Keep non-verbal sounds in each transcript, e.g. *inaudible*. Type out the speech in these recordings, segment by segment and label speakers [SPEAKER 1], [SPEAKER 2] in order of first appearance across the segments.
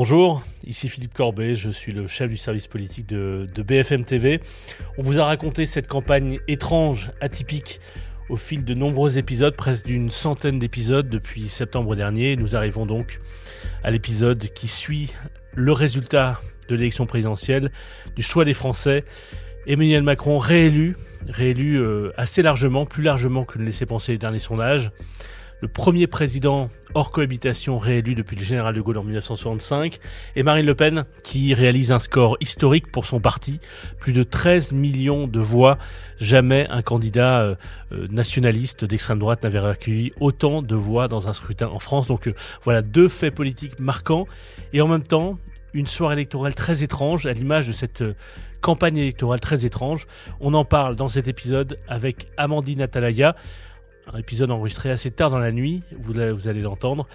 [SPEAKER 1] Bonjour, ici Philippe Corbet, je suis le chef du service politique de, BFM TV. On vous a raconté cette campagne étrange, atypique, au fil de nombreux épisodes, presque d'une centaine d'épisodes depuis septembre dernier. Nous arrivons donc à l'épisode qui suit le résultat de l'élection présidentielle, du choix des Français. Emmanuel Macron réélu, réélu euh, assez largement, plus largement que ne laissaient penser les derniers sondages le premier président hors cohabitation réélu depuis le général de Gaulle en 1965, et Marine Le Pen qui réalise un score historique pour son parti, plus de 13 millions de voix. Jamais un candidat euh, euh, nationaliste d'extrême droite n'avait recueilli autant de voix dans un scrutin en France. Donc euh, voilà deux faits politiques marquants, et en même temps une soirée électorale très étrange, à l'image de cette campagne électorale très étrange. On en parle dans cet épisode avec Amandine Atalaya un épisode enregistré assez tard dans la nuit, vous, vous allez l'entendre.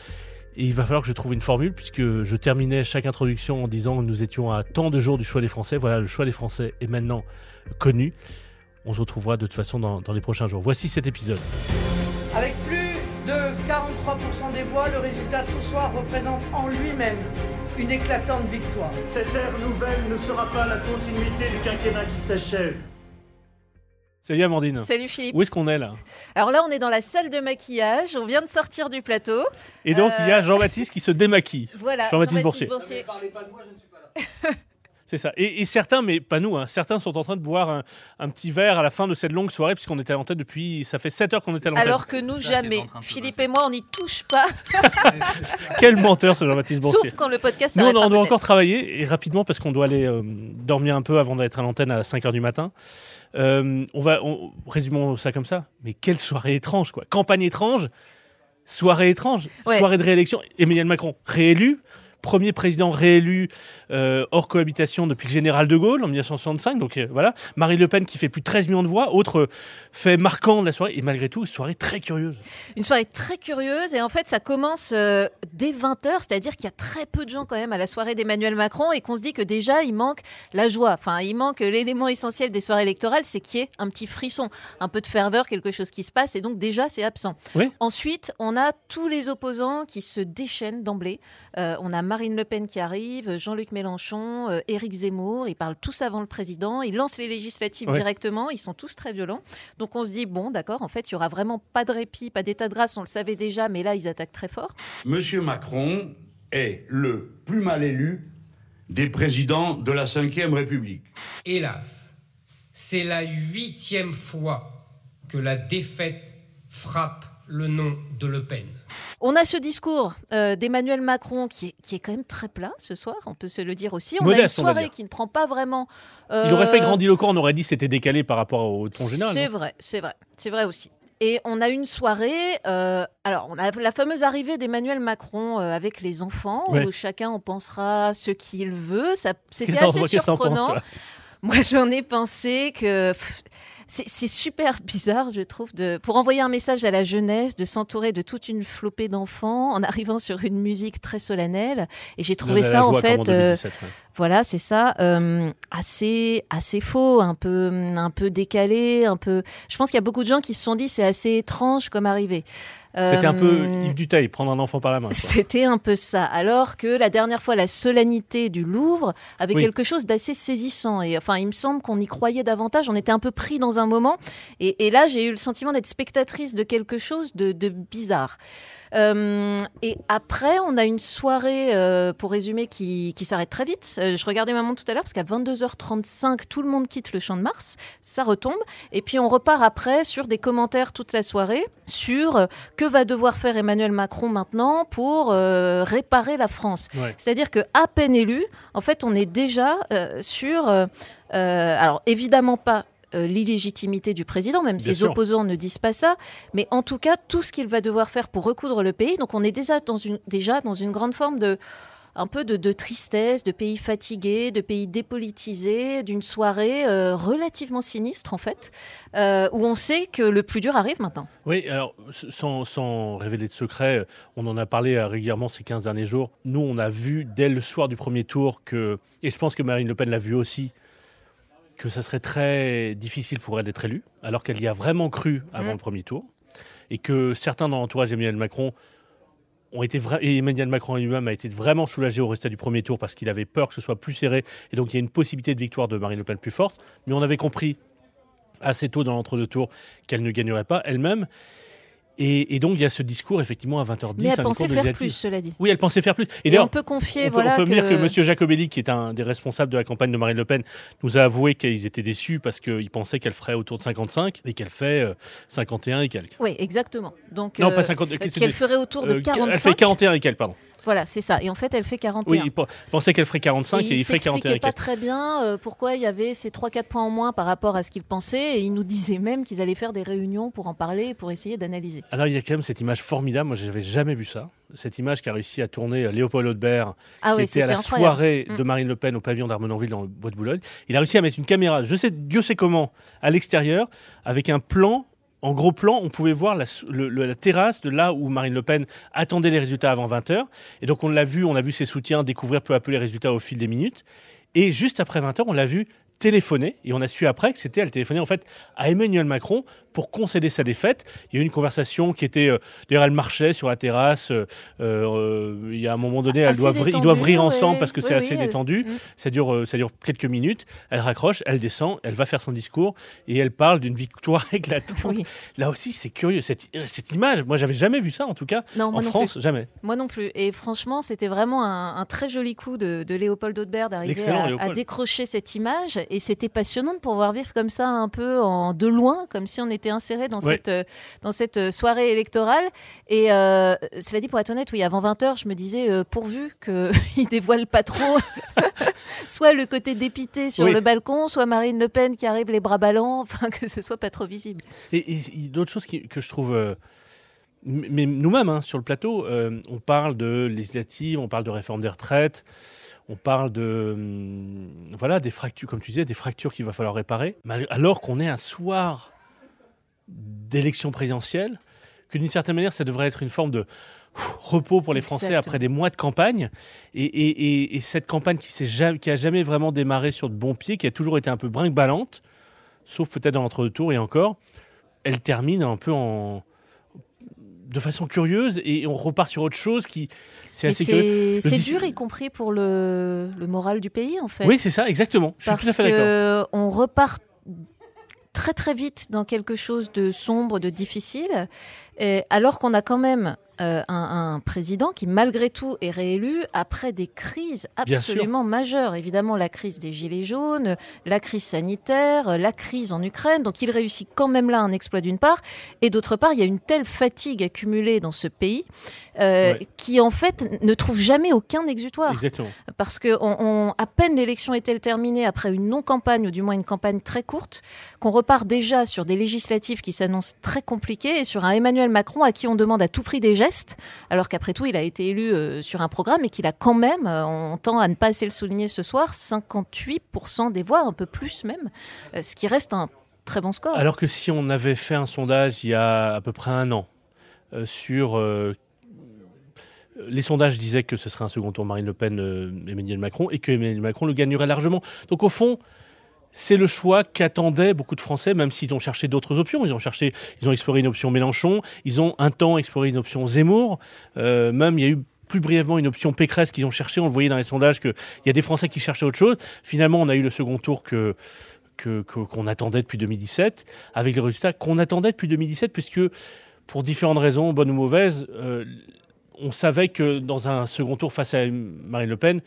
[SPEAKER 1] Et il va falloir que je trouve une formule puisque je terminais chaque introduction en disant que nous étions à tant de jours du choix des Français. Voilà, le choix des Français est maintenant connu. On se retrouvera de toute façon dans, dans les prochains jours. Voici cet épisode.
[SPEAKER 2] Avec plus de 43% des voix, le résultat de ce soir représente en lui-même une éclatante victoire.
[SPEAKER 3] Cette ère nouvelle ne sera pas la continuité du quinquennat qui s'achève.
[SPEAKER 1] Salut Amandine.
[SPEAKER 4] Salut Philippe.
[SPEAKER 1] Où est-ce qu'on est là?
[SPEAKER 4] Alors là, on est dans la salle de maquillage. On vient de sortir du plateau.
[SPEAKER 1] Et donc, il y a euh, Jean-Baptiste qui se démaquille. *laughs*
[SPEAKER 4] Voilà.
[SPEAKER 1] Jean-Baptiste Boursier. Ne parlez pas de moi, je ne suis pas là. *laughs* C'est ça. Et, certains, mais pas nous, hein, certains sont en train de boire un, petit verre à la fin de cette longue soirée, puisqu'on était à l'antenne depuis. Ça fait 7 heures qu'on était à l'antenne.
[SPEAKER 4] Alors que nous, jamais. Philippe et moi, on n'y touche pas. *laughs*
[SPEAKER 1] Quel menteur, ce Jean-Baptiste Boursier.
[SPEAKER 4] Sauf quand le podcast
[SPEAKER 1] Nous, on doit encore travailler, et rapidement, parce qu'on doit aller euh, dormir un peu avant d'être à l'antenne à 5 heures du matin. Euh, on va, résumons ça comme ça. Mais quelle soirée étrange, quoi. Campagne étrange, soirée étrange, soirée de réélection. Emmanuel Macron réélu, premier président réélu euh, hors cohabitation depuis le général de Gaulle en 1965. Donc euh, voilà, Marine Le Pen qui fait plus de 13 millions de voix, autre fait marquant de la soirée, et malgré tout, une soirée très curieuse.
[SPEAKER 4] Une soirée très curieuse, et en fait, ça commence euh, dès 20h, c'est-à-dire qu'il y a très peu de gens quand même à la soirée d'Emmanuel Macron, et qu'on se dit que déjà, il manque la joie. Enfin, il manque l'élément essentiel des soirées électorales, c'est qu'il y ait un petit frisson, un peu de ferveur, quelque chose qui se passe, et donc déjà, c'est absent. Ensuite, on a tous les opposants qui se déchaînent d'emblée. on a Marine Le Pen qui arrive, Jean-Luc Mélenchon, euh, Éric Zemmour, ils parlent tous avant le président, ils lancent les législatives directement, ils sont tous très violents. Donc on se dit, bon, d'accord, en fait, il y aura vraiment pas de répit, pas d'état de grâce, on le savait déjà, mais là, ils attaquent très fort.
[SPEAKER 5] Monsieur Macron est le plus mal élu des présidents de la Ve République.
[SPEAKER 6] Hélas, c'est la huitième fois que la défaite frappe le nom de Le Pen.
[SPEAKER 4] On a ce discours euh, d'Emmanuel Macron qui est, qui est, quand même très plat ce soir, on peut se le dire aussi. On a une soirée qui ne prend pas vraiment.
[SPEAKER 1] Il aurait fait euh, grandiloquent, on aurait dit que c'était décalé par rapport au ton général.
[SPEAKER 4] C'est vrai, c'est vrai, c'est vrai aussi. Et on a une soirée, euh, alors on a la fameuse arrivée d'Emmanuel Macron avec les enfants, où chacun en pensera ce qu'il veut. C'était assez surprenant. Moi, j'en ai pensé que c'est super bizarre, je trouve, de, pour envoyer un message à la jeunesse, de s'entourer de toute une flopée d'enfants en arrivant sur une musique très solennelle. Et j'ai trouvé ça, en fait, euh, voilà, c'est ça, euh, assez, assez faux, un peu, un peu décalé, un peu. Je pense qu'il y a beaucoup de gens qui se sont dit c'est assez étrange comme arrivée.
[SPEAKER 1] C'était un peu euh, Yves Duteil, prendre un enfant par la main.
[SPEAKER 4] C'était un peu ça. Alors que la dernière fois, la solennité du Louvre avait quelque chose d'assez saisissant. Et enfin, il me semble qu'on y croyait davantage. On était un peu pris dans un moment. Et, là, j'ai eu le sentiment d'être spectatrice de quelque chose de, de bizarre. Euh, et après, on a une soirée, euh, pour résumer, qui, qui s'arrête très vite. Euh, je regardais ma montre tout à l'heure parce qu'à 22h35, tout le monde quitte le champ de Mars. Ça retombe. Et puis on repart après sur des commentaires toute la soirée sur que va devoir faire Emmanuel Macron maintenant pour réparer la France. C'est-à-dire que à peine élu, en fait, on est déjà sur alors évidemment pas euh, l'illégitimité du président, même ses opposants ne disent pas ça, mais en tout cas tout ce qu'il va devoir faire pour recoudre le pays. Donc on est déjà dans une, déjà dans une grande forme de un peu de, tristesse, de pays fatigué, de pays dépolitisé, d'une soirée euh, relativement sinistre en fait, euh, où on sait que le plus dur arrive maintenant.
[SPEAKER 1] Oui, alors sans, sans, révéler de secret, on en a parlé régulièrement ces 15 derniers jours. Nous, on a vu dès le soir du premier tour que, et je pense que Marine Le Pen l'a vu aussi, que ça serait très difficile pour elle d'être élue, alors qu'elle y a vraiment cru avant mmh. le premier tour, et que certains dans l'entourage d'Emmanuel Macron ont été vra- et Emmanuel Macron lui-même a été vraiment soulagé au résultat du premier tour parce qu'il avait peur que ce soit plus serré et donc il y a une possibilité de victoire de Marine Le Pen plus forte. Mais on avait compris assez tôt dans l'entre-deux tours qu'elle ne gagnerait pas elle-même. Et, et donc il y a ce discours effectivement à 20h10.
[SPEAKER 4] Mais elle pensait faire plus, cela dit.
[SPEAKER 1] Oui, elle pensait faire plus.
[SPEAKER 4] Et,
[SPEAKER 1] d'ailleurs,
[SPEAKER 4] on peut confier,
[SPEAKER 1] on peut,
[SPEAKER 4] voilà,
[SPEAKER 1] on peut dire que M. Jacobelli, qui est un des responsables de la campagne de Marine Le Pen, nous a avoué qu'ils étaient déçus parce qu'ils pensaient qu'elle ferait autour de 55 et qu'elle fait euh, 51 et quelques.
[SPEAKER 4] Oui, exactement. Donc,
[SPEAKER 1] Non,
[SPEAKER 4] euh,
[SPEAKER 1] pas 50,
[SPEAKER 4] euh, qu'elle ferait autour de
[SPEAKER 1] Euh,
[SPEAKER 4] 45.
[SPEAKER 1] Elle fait 41 et quelques, pardon.
[SPEAKER 4] Voilà, c'est ça. Et en fait, elle fait 41.
[SPEAKER 1] Oui, il pe- pensait qu'elle ferait 45 et,
[SPEAKER 4] Et
[SPEAKER 1] il
[SPEAKER 4] il
[SPEAKER 1] ferait 41
[SPEAKER 4] s'expliquait
[SPEAKER 1] et
[SPEAKER 4] pas très bien euh, pourquoi il y avait ces 3-4 points en moins par rapport à ce qu'il pensait. Et il nous disait même qu'ils allaient faire des réunions pour en parler, pour essayer d'analyser.
[SPEAKER 1] Alors il y a quand même cette image formidable, moi je n'avais jamais vu ça. Cette image qui a réussi à tourner euh, Léopold Audebert,
[SPEAKER 4] Ah
[SPEAKER 1] qui
[SPEAKER 4] oui,
[SPEAKER 1] était à la
[SPEAKER 4] incroyable.
[SPEAKER 1] soirée
[SPEAKER 4] Mm.
[SPEAKER 1] de Marine Le Pen au pavillon d'Armenonville dans le bois de Boulogne. Il a réussi à mettre une caméra, je sais, Dieu sait comment, à l'extérieur, avec un plan. En gros plan, on pouvait voir la, terrasse de là où Marine Le Pen attendait les résultats avant 20h. Et donc on l'a vu, on a vu ses soutiens découvrir peu à peu les résultats au fil des minutes. Et juste après 20h, on l'a vu téléphoner. Et on a su après que c'était, elle téléphonait en fait à Emmanuel Macron pour concéder sa défaite. Il y a eu une conversation qui était, euh, d'ailleurs elle marchait sur la terrasse. euh, euh, il y a un moment donné, doivent, ils doivent rire
[SPEAKER 4] ouais.
[SPEAKER 1] ensemble parce que
[SPEAKER 4] Oui,
[SPEAKER 1] c'est
[SPEAKER 4] oui,
[SPEAKER 1] assez
[SPEAKER 4] elle-
[SPEAKER 1] détendu.
[SPEAKER 4] Mm.
[SPEAKER 1] Ça dure, ça dure quelques minutes. Elle raccroche, elle descend, elle va faire son discours et elle parle d'une victoire *laughs* éclatante.
[SPEAKER 4] Oui.
[SPEAKER 1] Là aussi, c'est curieux cette, cette image. Moi, j'avais jamais vu ça en tout cas
[SPEAKER 4] Non,
[SPEAKER 1] en
[SPEAKER 4] non
[SPEAKER 1] France, jamais.
[SPEAKER 4] Moi non plus. Et franchement, c'était vraiment un, un très joli coup de, de Léopold Audebert d'arriver à, décrocher cette image. Et c'était passionnant de pouvoir vivre comme ça, un peu en, de loin, comme si on était inséré dans,
[SPEAKER 1] Ouais.
[SPEAKER 4] cette, euh, dans cette euh, soirée électorale. Et euh, cela dit, pour être honnête, oui, avant 20h, je me disais, euh, pourvu qu'il *laughs* dévoile pas trop *laughs* soit le côté dépité sur
[SPEAKER 1] Oui.
[SPEAKER 4] le balcon, soit Marine Le Pen qui arrive les bras ballants, *laughs* enfin que ce soit pas trop visible.
[SPEAKER 1] Et, et- et d'autres choses qui- que je trouve. euh, mais nous-mêmes, hein, sur le plateau, euh, on parle de législative, on parle de réforme des retraites, on parle de. Voilà, des fractures, comme tu disais, des fractures qu'il va falloir réparer. Alors qu'on est un soir d'élection présidentielle, que d'une certaine manière, ça devrait être une forme de repos pour les Français
[SPEAKER 4] Exactement.
[SPEAKER 1] après des mois de campagne. Et, et- et- et cette campagne qui, s'est jamais, qui a jamais vraiment démarré sur de bons pieds, qui a toujours été un peu brinque-ballante, sauf peut-être dans l'entre-deux tours et encore, elle termine un peu en de façon curieuse et on repart sur autre chose qui c'est assez curieux.
[SPEAKER 4] c'est dur, y compris pour le, le moral du pays, en fait.
[SPEAKER 1] Oui, c'est ça, exactement. Je suis
[SPEAKER 4] parce
[SPEAKER 1] tout à fait d'accord.
[SPEAKER 4] on repart très très vite dans quelque chose de sombre, de difficile, et alors qu'on a quand même euh, un, un président qui malgré tout est réélu après des crises absolument majeures. Évidemment la crise des gilets jaunes, la crise sanitaire, la crise en Ukraine. Donc il réussit quand même là un exploit d'une part, et d'autre part il y a une telle fatigue accumulée dans ce pays euh,
[SPEAKER 1] Ouais.
[SPEAKER 4] qui en fait ne trouve jamais aucun exutoire
[SPEAKER 1] Exactement.
[SPEAKER 4] parce que on, on- à peine l'élection est-elle terminée après une non-campagne ou du moins une campagne très courte, qu'on repart déjà sur des législatives qui s'annoncent très compliquées et sur un Emmanuel Macron à qui on demande à tout prix des gestes, alors qu'après tout il a été élu euh, sur un programme et qu'il a quand même, euh, on tend à ne pas assez le souligner ce soir, 58% des voix, un peu plus même, ce qui reste un très bon score.
[SPEAKER 1] Alors que si on avait fait un sondage il y a à peu près un an euh, sur euh, les sondages disaient que ce serait un second tour Marine Le Pen, euh, Emmanuel Macron, et que Emmanuel Macron le gagnerait largement. Donc au fond, c'est le choix qu'attendaient beaucoup de Français, même s'ils ont cherché d'autres options. Ils ont cherché, ils ont exploré une option Mélenchon, ils ont un temps exploré une option Zemmour. Euh, même il y a eu plus brièvement une option Pécresse qu'ils ont cherché. On le voyait dans les sondages qu'il y a des Français qui cherchaient autre chose. Finalement, on a eu le second tour que que- que- qu'on attendait depuis 2017, avec les résultats qu'on attendait depuis 2017, puisque pour différentes raisons, bonnes ou mauvaises, euh, on savait que dans un second tour face à Marine Le Pen,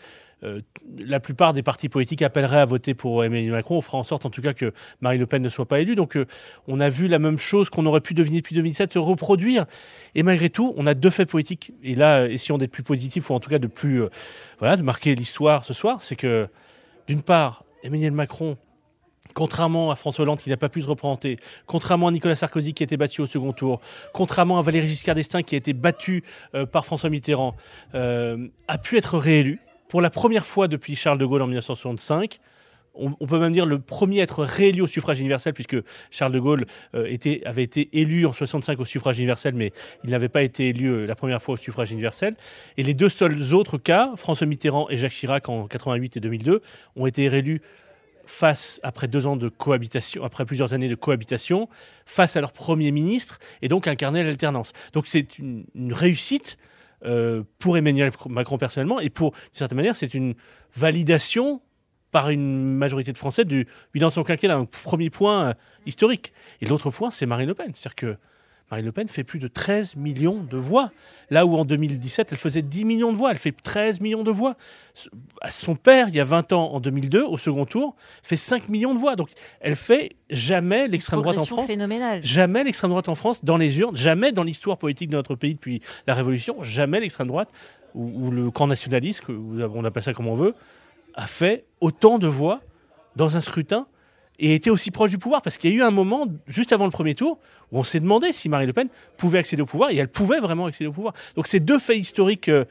[SPEAKER 1] euh, la plupart des partis politiques appelleraient à voter pour Emmanuel Macron. On fera en sorte, en tout cas, que Marine Le Pen ne soit pas élue. Donc, euh, on a vu la même chose qu'on aurait pu deviner depuis 2017 se reproduire. Et malgré tout, on a deux faits politiques. Et là, essayons d'être plus positifs, ou en tout cas de plus, euh, voilà, de marquer l'histoire ce soir. C'est que, d'une part, Emmanuel Macron contrairement à François Hollande qui n'a pas pu se représenter, contrairement à Nicolas Sarkozy qui a été battu au second tour, contrairement à Valéry Giscard d'Estaing qui a été battu euh, par François Mitterrand, euh, a pu être réélu pour la première fois depuis Charles de Gaulle en 1965. On, peut même dire le premier à être réélu au suffrage universel, puisque Charles de Gaulle euh, avait été élu en 65 au suffrage universel, mais il n'avait pas été élu la première fois au suffrage universel. Et les deux seuls autres cas, François Mitterrand et Jacques Chirac en 88 et 2002, ont été réélus face, après deux ans de cohabitation, après plusieurs années de cohabitation, face à leur Premier ministre, et donc incarner l'alternance. Donc c'est une, réussite euh, pour Emmanuel Macron personnellement, et pour, d'une certaine manière, c'est une validation par une majorité de Français du bilan de son quinquennat, un premier point euh, historique. Et l'autre point, c'est Marine Le Pen. C'est-à-dire que Marine Le Pen fait plus de 13 millions de voix. Là où en 2017, elle faisait 10 millions de voix, elle fait 13 millions de voix. Son père, il y a 20 ans, en 2002, au second tour, fait 5 millions de voix. Donc elle fait jamais l'extrême droite en France.
[SPEAKER 4] phénoménale.
[SPEAKER 1] Jamais l'extrême droite en France dans les urnes, jamais dans l'histoire politique de notre pays depuis la Révolution, jamais l'extrême droite ou, le camp nationaliste, on appelle ça comme on veut, a fait autant de voix dans un scrutin et était aussi proche du pouvoir parce qu'il y a eu un moment juste avant le premier tour où on s'est demandé si Marine Le Pen pouvait accéder au pouvoir et elle pouvait vraiment accéder au pouvoir. Donc ces deux faits historiques euh,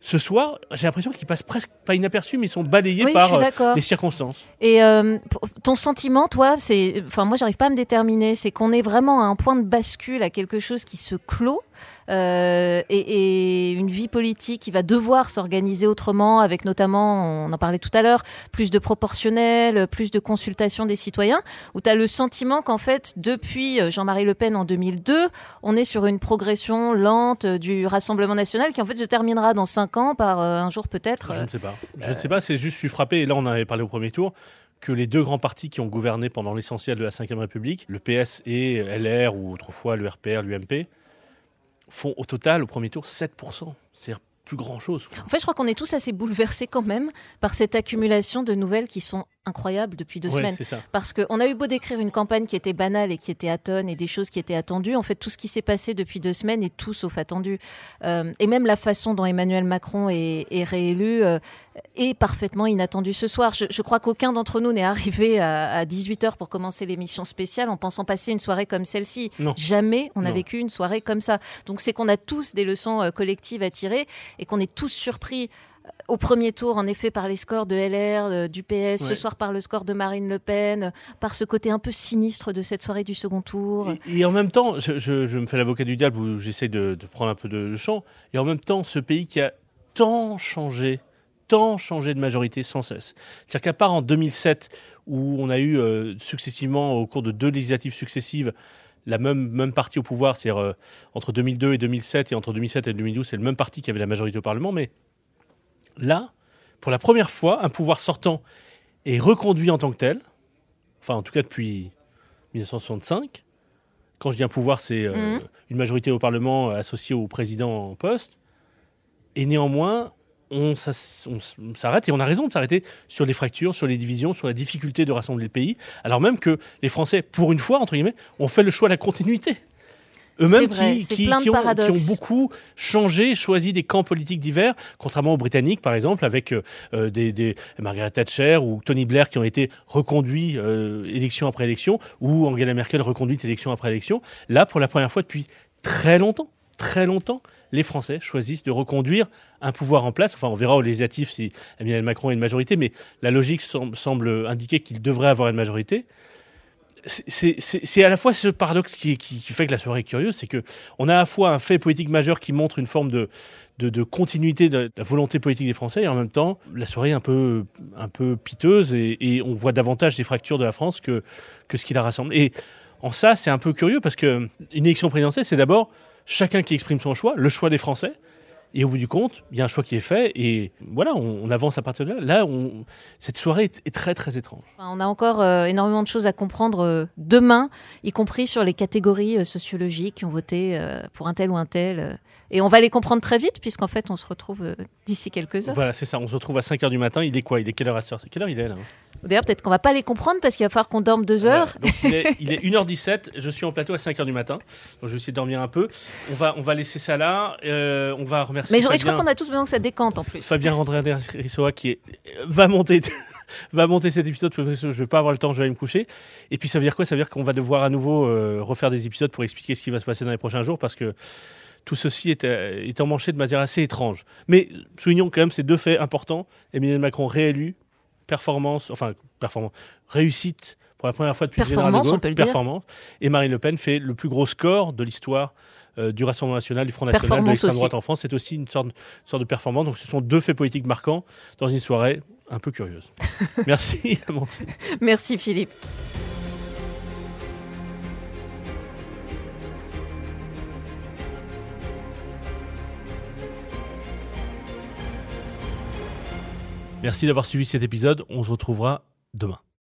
[SPEAKER 1] ce soir, j'ai l'impression qu'ils passent presque pas inaperçus mais ils sont balayés par euh, les circonstances.
[SPEAKER 4] Et euh, ton sentiment toi, c'est enfin moi j'arrive pas à me déterminer, c'est qu'on est vraiment à un point de bascule à quelque chose qui se clôt euh, et, une vie politique qui va devoir s'organiser autrement, avec notamment, on en parlait tout à l'heure, plus de proportionnel, plus de consultation des citoyens, où tu as le sentiment qu'en fait, depuis euh, Jean-Marie Le Pen en 2002, on est sur une progression lente du Rassemblement national qui en fait se terminera dans cinq ans par euh, un jour peut-être.
[SPEAKER 1] Je ne sais pas. Je ne sais pas, c'est juste, je suis frappé, et là on en avait parlé au premier tour, que les deux grands partis qui ont gouverné pendant l'essentiel de la Ve République, le PS et LR, ou autrefois le RPR, l'UMP, font au total, au premier tour, 7%. C'est plus grand chose.
[SPEAKER 4] En fait, je crois qu'on est tous assez bouleversés quand même par cette accumulation de nouvelles qui sont incroyable depuis deux semaines. Parce qu'on a eu beau décrire une campagne qui était banale et qui était atone et des choses qui étaient attendues, en fait, tout ce qui s'est passé depuis deux semaines est tout sauf attendu. Euh, et même la façon dont Emmanuel Macron est, réélu euh, est parfaitement inattendue ce soir. Je, crois qu'aucun d'entre nous n'est arrivé à, 18h pour commencer l'émission spéciale en pensant passer une soirée comme celle-ci. Jamais on a vécu une soirée comme ça. Donc c'est qu'on a tous des leçons euh, collectives à tirer et qu'on est tous surpris au premier tour, en effet, par les scores de LR, euh, du PS, ce soir par le score de Marine Le Pen, par ce côté un peu sinistre de cette soirée du second tour.
[SPEAKER 1] Et, en même temps, je, me fais l'avocat du diable où j'essaie de, prendre un peu de, champ, et en même temps, ce pays qui a tant changé, tant changé de majorité sans cesse. C'est-à-dire qu'à part en 2007, où on a eu euh, successivement, au cours de deux législatives successives, la même, même partie au pouvoir, c'est-à-dire euh, entre 2002 et 2007, et entre 2007 et 2012, c'est le même parti qui avait la majorité au Parlement, mais là, pour la première fois, un pouvoir sortant est reconduit en tant que tel, enfin en tout cas depuis 1965. Quand je dis un pouvoir, c'est euh, mhm. une majorité au Parlement associée au président en poste. Et néanmoins, on, s'arrête, et on a raison de s'arrêter sur les fractures, sur les divisions, sur la difficulté de rassembler le pays, alors même que les Français, pour une fois, entre guillemets, ont fait le choix de la continuité eux-mêmes qui, ont, beaucoup changé, choisi des camps politiques divers, contrairement aux Britanniques, par exemple, avec euh, euh, des, Margaret Thatcher ou Tony Blair qui ont été reconduits euh, élection après élection, ou Angela Merkel reconduite élection après élection. Là, pour la première fois depuis très longtemps, très longtemps, les Français choisissent de reconduire un pouvoir en place. Enfin, on verra aux législatives si Emmanuel Macron a une majorité, mais la logique semble indiquer qu'il devrait avoir une majorité c'est à la fois ce paradoxe qui, fait que la soirée est curieuse, c'est que on a à la fois un fait politique majeur qui montre une forme de, de, continuité de la volonté politique des Français, et en même temps, la soirée est un peu, un peu piteuse, et, on voit davantage des fractures de la France que, que ce qui la rassemble. Et en ça, c'est un peu curieux, parce qu'une élection présidentielle, c'est d'abord chacun qui exprime son choix, le choix des Français, et au bout du compte, il y a un choix qui est fait et voilà, on, avance à partir de là. Là, on, cette soirée est, très très étrange.
[SPEAKER 4] On a encore euh, énormément de choses à comprendre euh, demain, y compris sur les catégories euh, sociologiques qui ont voté pour un tel ou un tel. et on va les comprendre très vite puisqu'en fait, on se retrouve d'ici quelques heures.
[SPEAKER 1] Voilà, c'est ça. On se retrouve à 5h du matin. Il est quoi? Il est quelle heure à C'est Quelle heure il est là
[SPEAKER 4] D'ailleurs, peut-être qu'on va pas les comprendre parce qu'il va falloir qu'on dorme deux heures.
[SPEAKER 1] il, est, *laughs* 1h17, je suis en plateau à 5h du matin, donc je vais essayer de dormir un peu. On va, on va laisser ça là, on va
[SPEAKER 4] Mais je, crois qu'on a tous besoin que ça décante en plus.
[SPEAKER 1] Fabien André Rissoa qui est, va monter. *laughs* va monter cet épisode je ne vais pas avoir le temps, je vais aller me coucher. Et puis ça veut dire quoi? Ça veut dire qu'on va devoir à nouveau euh, refaire des épisodes pour expliquer ce qui va se passer dans les prochains jours parce que tout ceci est, euh, est emmanché de manière assez étrange. Mais soulignons quand même ces deux faits importants. Emmanuel Macron réélu, performance, enfin performance, réussite pour la première fois depuis
[SPEAKER 4] performance, le général de Gaulle,
[SPEAKER 1] performance. Et Marine Le Pen fait le plus gros score de l'histoire euh, du Rassemblement national, du Front national, de l'extrême droite en France. C'est aussi une sorte, sorte, de performance. Donc ce sont deux faits politiques marquants dans une soirée un peu curieuse. *laughs* Merci, Amandine.
[SPEAKER 4] Merci, Philippe.
[SPEAKER 1] Merci d'avoir suivi cet épisode. On se retrouvera demain.